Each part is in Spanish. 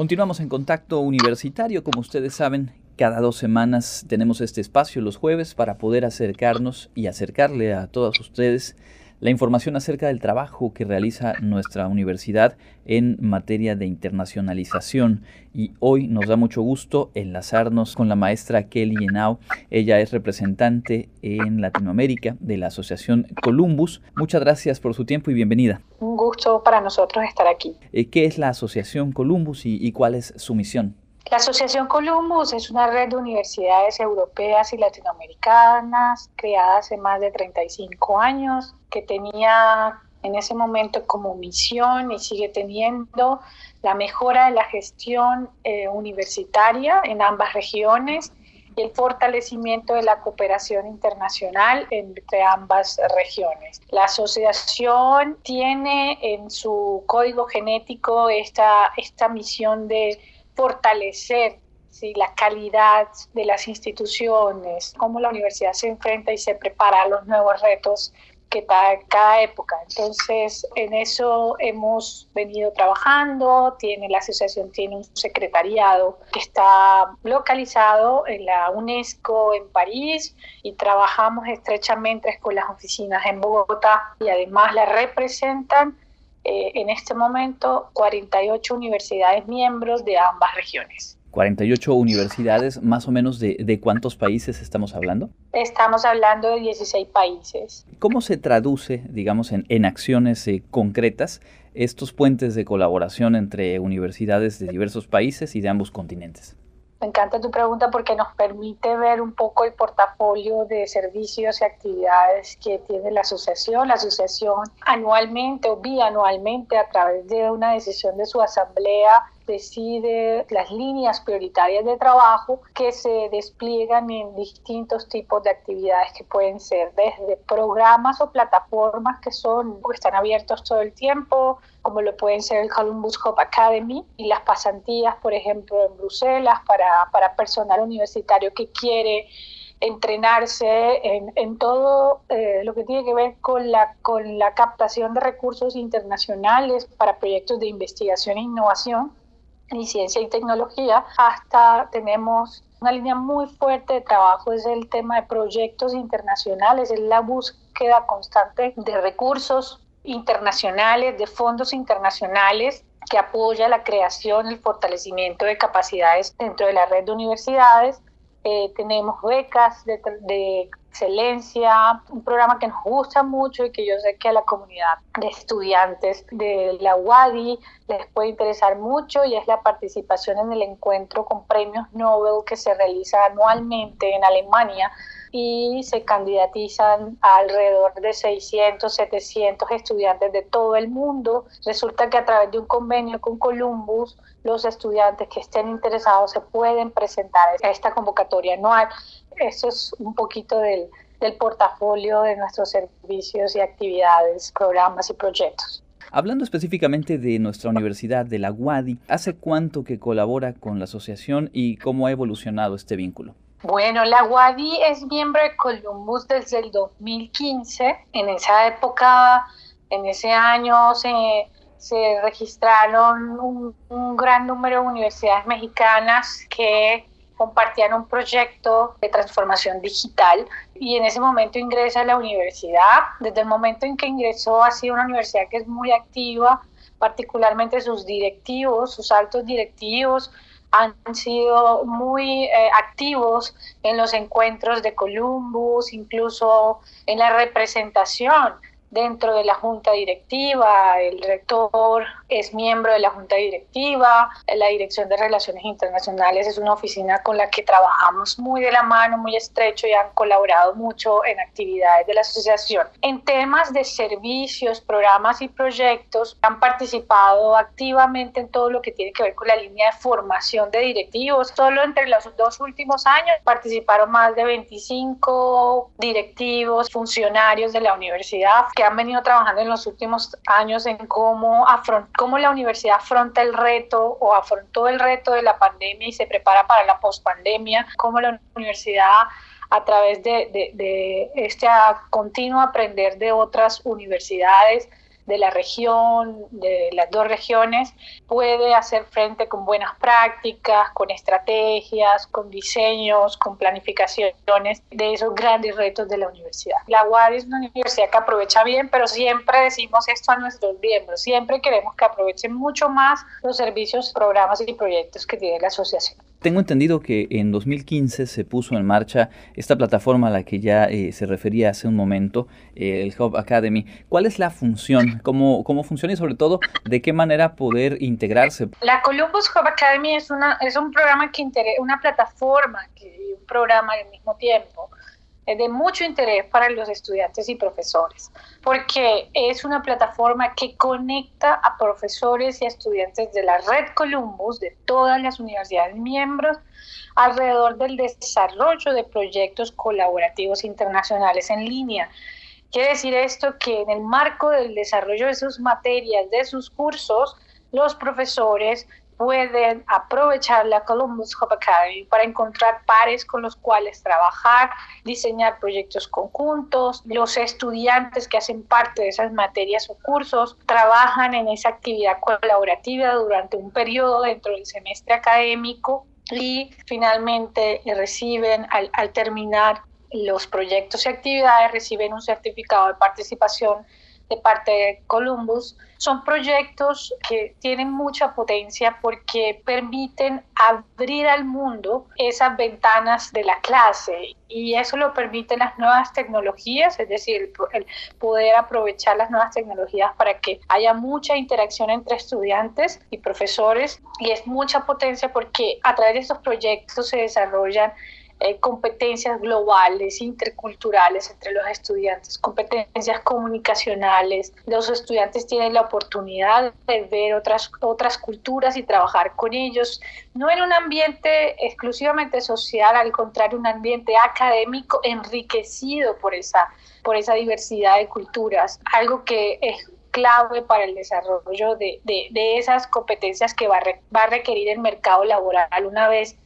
Continuamos en contacto universitario, como ustedes saben, cada dos semanas tenemos este espacio los jueves para poder acercarnos y acercarle a todos ustedes la información acerca del trabajo que realiza nuestra universidad en materia de internacionalización. Y hoy nos da mucho gusto enlazarnos con la maestra Kelly Henao. Ella es representante en Latinoamérica de la Asociación Columbus. Muchas gracias por su tiempo y bienvenida. Un gusto para nosotros estar aquí. Eh, ¿Qué es la Asociación Columbus y, y cuál es su misión? La Asociación Columbus es una red de universidades europeas y latinoamericanas creada hace más de 35 años que tenía en ese momento como misión y sigue teniendo la mejora de la gestión eh, universitaria en ambas regiones y el fortalecimiento de la cooperación internacional entre ambas regiones. La asociación tiene en su código genético esta, esta misión de fortalecer la calidad de las instituciones, cómo la universidad se enfrenta y se prepara a los nuevos retos que da cada época. Entonces, en eso hemos venido trabajando. Tiene la asociación tiene un secretariado que está localizado en la UNESCO en París y trabajamos estrechamente con las oficinas en Bogotá y además la representan eh, en este momento 48 universidades miembros de ambas regiones. 48 universidades, más o menos de, de, cuántos países estamos hablando? Estamos hablando de 16 países. ¿Cómo se traduce, digamos, en, en acciones eh, concretas estos puentes de colaboración entre universidades de diversos países y de ambos continentes? Me encanta tu pregunta porque nos permite ver un poco el portafolio de servicios y actividades que tiene la asociación. La asociación anualmente o bianualmente a través de una decisión de su asamblea decide las líneas prioritarias de trabajo que se despliegan en distintos tipos de actividades que pueden ser desde programas o plataformas que son que están abiertos todo el tiempo, como lo pueden ser el Columbus Hope Academy y las pasantías, por ejemplo, en Bruselas para, para personal universitario que quiere entrenarse en, en todo eh, lo que tiene que ver con la, con la captación de recursos internacionales para proyectos de investigación e innovación y ciencia y tecnología, hasta tenemos una línea muy fuerte de trabajo, es el tema de proyectos internacionales, es la búsqueda constante de recursos internacionales, de fondos internacionales que apoya la creación, el fortalecimiento de capacidades dentro de la red de universidades. Eh, tenemos becas de excelencia, un programa que nos gusta mucho y que yo sé que a la comunidad de estudiantes de la UADI les puede interesar mucho y es la participación en el encuentro con premios Nobel que se realiza anualmente en Alemania y se candidatizan alrededor de 600, 700 estudiantes de todo el mundo. Resulta que a través de un convenio con Columbus, los estudiantes que estén interesados se pueden presentar a esta convocatoria anual. Eso es un poquito del, del portafolio de nuestros servicios y actividades, programas y proyectos. Hablando específicamente de nuestra universidad, de la UADI, ¿hace cuánto que colabora con la asociación y cómo ha evolucionado este vínculo? Bueno, la UADI es miembro de Columbus desde el 2015. En esa época, en ese año, se, se registraron un, un gran número de universidades mexicanas que compartían un proyecto de transformación digital y en ese momento ingresa a la universidad. Desde el momento en que ingresó ha sido una universidad que es muy activa, particularmente sus directivos, sus altos directivos han sido muy eh, activos en los encuentros de Columbus, incluso en la representación dentro de la junta directiva, el rector es miembro de la junta directiva, la Dirección de Relaciones Internacionales es una oficina con la que trabajamos muy de la mano, muy estrecho y han colaborado mucho en actividades de la asociación. En temas de servicios, programas y proyectos, han participado activamente en todo lo que tiene que ver con la línea de formación de directivos. Solo entre los dos últimos años participaron más de 25 directivos, funcionarios de la universidad que han venido trabajando en los últimos años en cómo, cómo la universidad afronta el reto o afrontó el reto de la pandemia y se prepara para la pospandemia, cómo la universidad a través de, de, de este continuo aprender de otras universidades, de la región, de las dos regiones, puede hacer frente con buenas prácticas, con estrategias, con diseños, con planificaciones de esos grandes retos de la universidad. La UAD es una universidad que aprovecha bien, pero siempre decimos esto a nuestros miembros, siempre queremos que aprovechen mucho más los servicios, programas y proyectos que tiene la asociación. Tengo entendido que en 2015 se puso en marcha esta plataforma a la que ya eh, se refería hace un momento, eh, el Hub Academy. ¿Cuál es la función? ¿Cómo, ¿Cómo funciona y sobre todo de qué manera poder integrarse? La Columbus Hub Academy es, una, es un programa que una plataforma y un programa al mismo tiempo de mucho interés para los estudiantes y profesores, porque es una plataforma que conecta a profesores y estudiantes de la red Columbus, de todas las universidades miembros, alrededor del desarrollo de proyectos colaborativos internacionales en línea. Quiere decir esto que en el marco del desarrollo de sus materias, de sus cursos, los profesores pueden aprovechar la Columbus Hub Academy para encontrar pares con los cuales trabajar, diseñar proyectos conjuntos. Los estudiantes que hacen parte de esas materias o cursos trabajan en esa actividad colaborativa durante un periodo dentro del semestre académico y finalmente reciben al, al terminar los proyectos y actividades, reciben un certificado de participación de parte de Columbus, son proyectos que tienen mucha potencia porque permiten abrir al mundo esas ventanas de la clase y eso lo permiten las nuevas tecnologías, es decir, el poder aprovechar las nuevas tecnologías para que haya mucha interacción entre estudiantes y profesores y es mucha potencia porque a través de estos proyectos se desarrollan eh, competencias globales, interculturales entre los estudiantes, competencias comunicacionales. Los estudiantes tienen la oportunidad de ver otras, otras culturas y trabajar con ellos, no en un ambiente exclusivamente social, al contrario, un ambiente académico enriquecido por esa, por esa diversidad de culturas, algo que es clave para el desarrollo de, de, de esas competencias que va va a requerir el mercado laboral una vez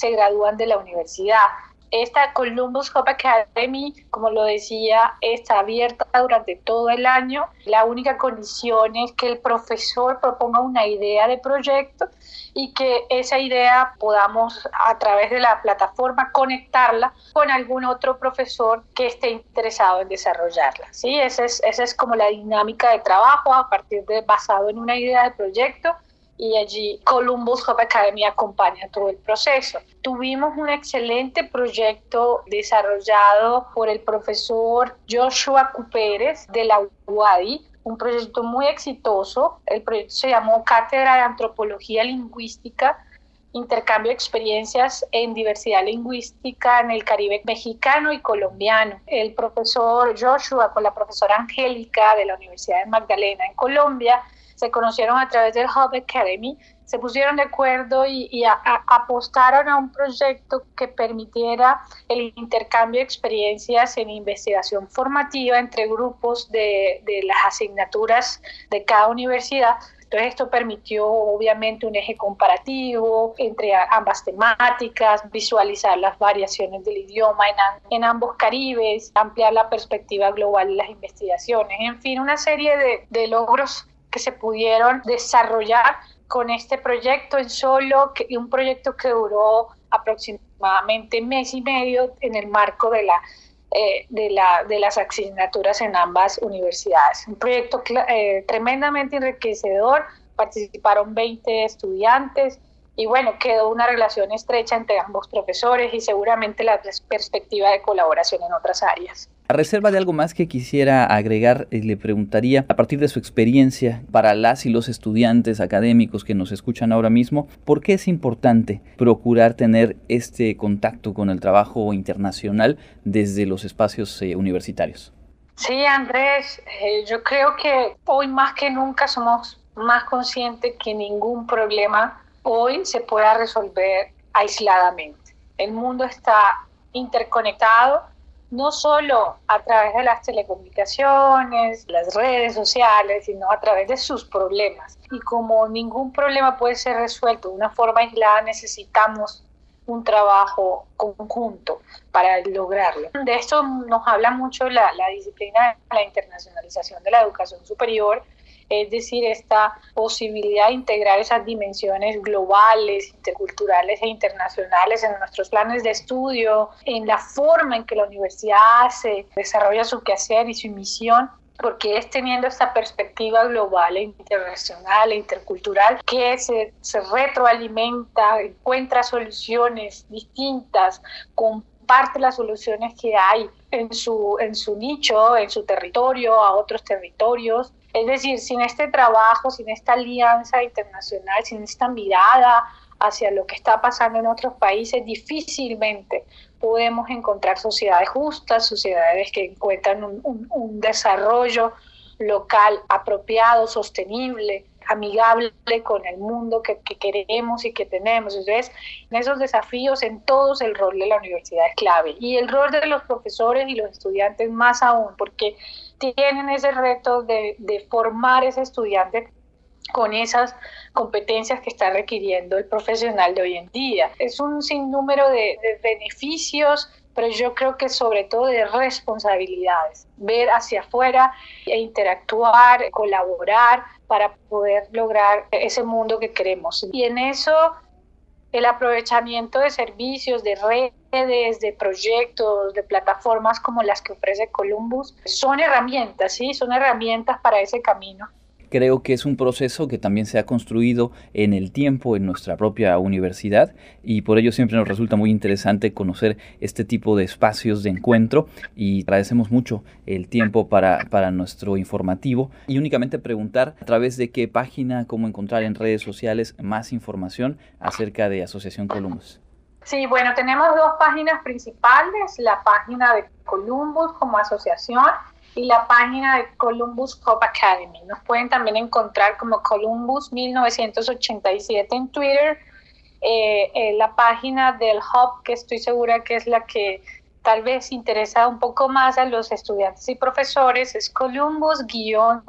se gradúan de la universidad. Esta Columbus Hub Academy, como lo decía, está abierta durante todo el año. La única condición es que el profesor proponga una idea de proyecto y que esa idea podamos a través de la plataforma conectarla con algún otro profesor que esté interesado en desarrollarla. ¿sí? Esa, es, esa es como la dinámica de trabajo a partir de basado en una idea de proyecto y allí Columbus Hub Academy acompaña todo el proceso. Tuvimos un excelente proyecto desarrollado por el profesor Joshua Cupérez de la UADI, un proyecto muy exitoso. El proyecto se llamó Cátedra de Antropología Lingüística intercambio de experiencias en diversidad lingüística en el Caribe mexicano y colombiano. El profesor Joshua con la profesora Angélica de la Universidad de Magdalena en Colombia se conocieron a través del Hub Academy, se pusieron de acuerdo y, apostaron a un proyecto que permitiera el intercambio de experiencias en investigación formativa entre grupos de, las asignaturas de cada universidad. Entonces esto permitió obviamente un eje comparativo entre ambas temáticas, visualizar las variaciones del idioma en, ambos Caribes, ampliar la perspectiva global de las investigaciones, en fin, una serie de logros que se pudieron desarrollar con este proyecto en solo, que, un proyecto que duró aproximadamente mes y medio en el marco de, la, eh, de, la, de las asignaturas en ambas universidades. Un proyecto eh, tremendamente enriquecedor, participaron 20 estudiantes y bueno, quedó una relación estrecha entre ambos profesores y seguramente la perspectiva de colaboración en otras áreas. A reserva de algo más que quisiera agregar, eh, le preguntaría, a partir de su experiencia para las y los estudiantes académicos que nos escuchan ahora mismo, ¿por qué es importante procurar tener este contacto con el trabajo internacional desde los espacios eh, universitarios? Sí, Andrés, eh, yo creo que hoy más que nunca somos más conscientes que ningún problema hoy se pueda resolver aisladamente. El mundo está interconectado no solo a través de las telecomunicaciones, las redes sociales, sino a través de sus problemas. Y como ningún problema puede ser resuelto de una forma aislada, necesitamos un trabajo conjunto para lograrlo. De esto nos habla mucho la, la disciplina de la internacionalización de la educación superior, es decir, esta posibilidad de integrar esas dimensiones globales, interculturales e internacionales en nuestros planes de estudio, en la forma en que la universidad hace, desarrolla su quehacer y su misión porque es teniendo esta perspectiva global e internacional e intercultural que se, se retroalimenta, encuentra soluciones distintas, comparte las soluciones que hay en su, en su nicho, en su territorio, a otros territorios. Es decir, sin este trabajo, sin esta alianza internacional, sin esta mirada hacia lo que está pasando en otros países, difícilmente podemos encontrar sociedades justas, sociedades que encuentran un, desarrollo local apropiado, sostenible, amigable con el mundo que, queremos y que tenemos. Entonces, en esos desafíos, en todos el rol de la universidad es clave y el rol de los profesores y los estudiantes más aún, porque tienen ese reto de, de formar ese estudiante con esas competencias que está requiriendo el profesional de hoy en día. Es un sinnúmero de, beneficios, pero yo creo que sobre todo de responsabilidades, ver hacia afuera e interactuar, colaborar para poder lograr ese mundo que queremos. Y en eso el aprovechamiento de servicios, de redes, de proyectos, de plataformas como las que ofrece Columbus, son herramientas, ¿sí? Son herramientas para ese camino Creo que es un proceso que también se ha construido en el tiempo en nuestra propia universidad y por ello siempre nos resulta muy interesante conocer este tipo de espacios de encuentro y agradecemos mucho el tiempo para, para nuestro informativo y únicamente preguntar a través de qué página, cómo encontrar en redes sociales más información acerca de Asociación Columbus. Sí, bueno, tenemos dos páginas principales, la página de Columbus como asociación y la página de Columbus Cop Academy. Nos pueden también encontrar como Columbus 1987 en Twitter. Eh, eh, la página del hub, que estoy segura que es la que tal vez interesa un poco más a los estudiantes y profesores, es columbus-medio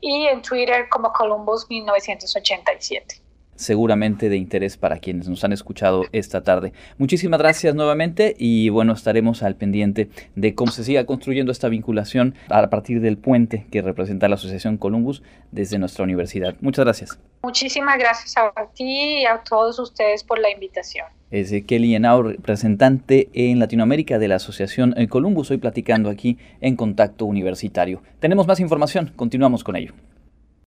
y en Twitter como Columbus 1987 seguramente de interés para quienes nos han escuchado esta tarde. Muchísimas gracias nuevamente y bueno, estaremos al pendiente de cómo se siga construyendo esta vinculación a partir del puente que representa la Asociación Columbus desde nuestra universidad. Muchas gracias. Muchísimas gracias a ti y a todos ustedes por la invitación. Es Kelly Henao, representante en Latinoamérica de la Asociación Columbus, hoy platicando aquí en Contacto Universitario. Tenemos más información, continuamos con ello.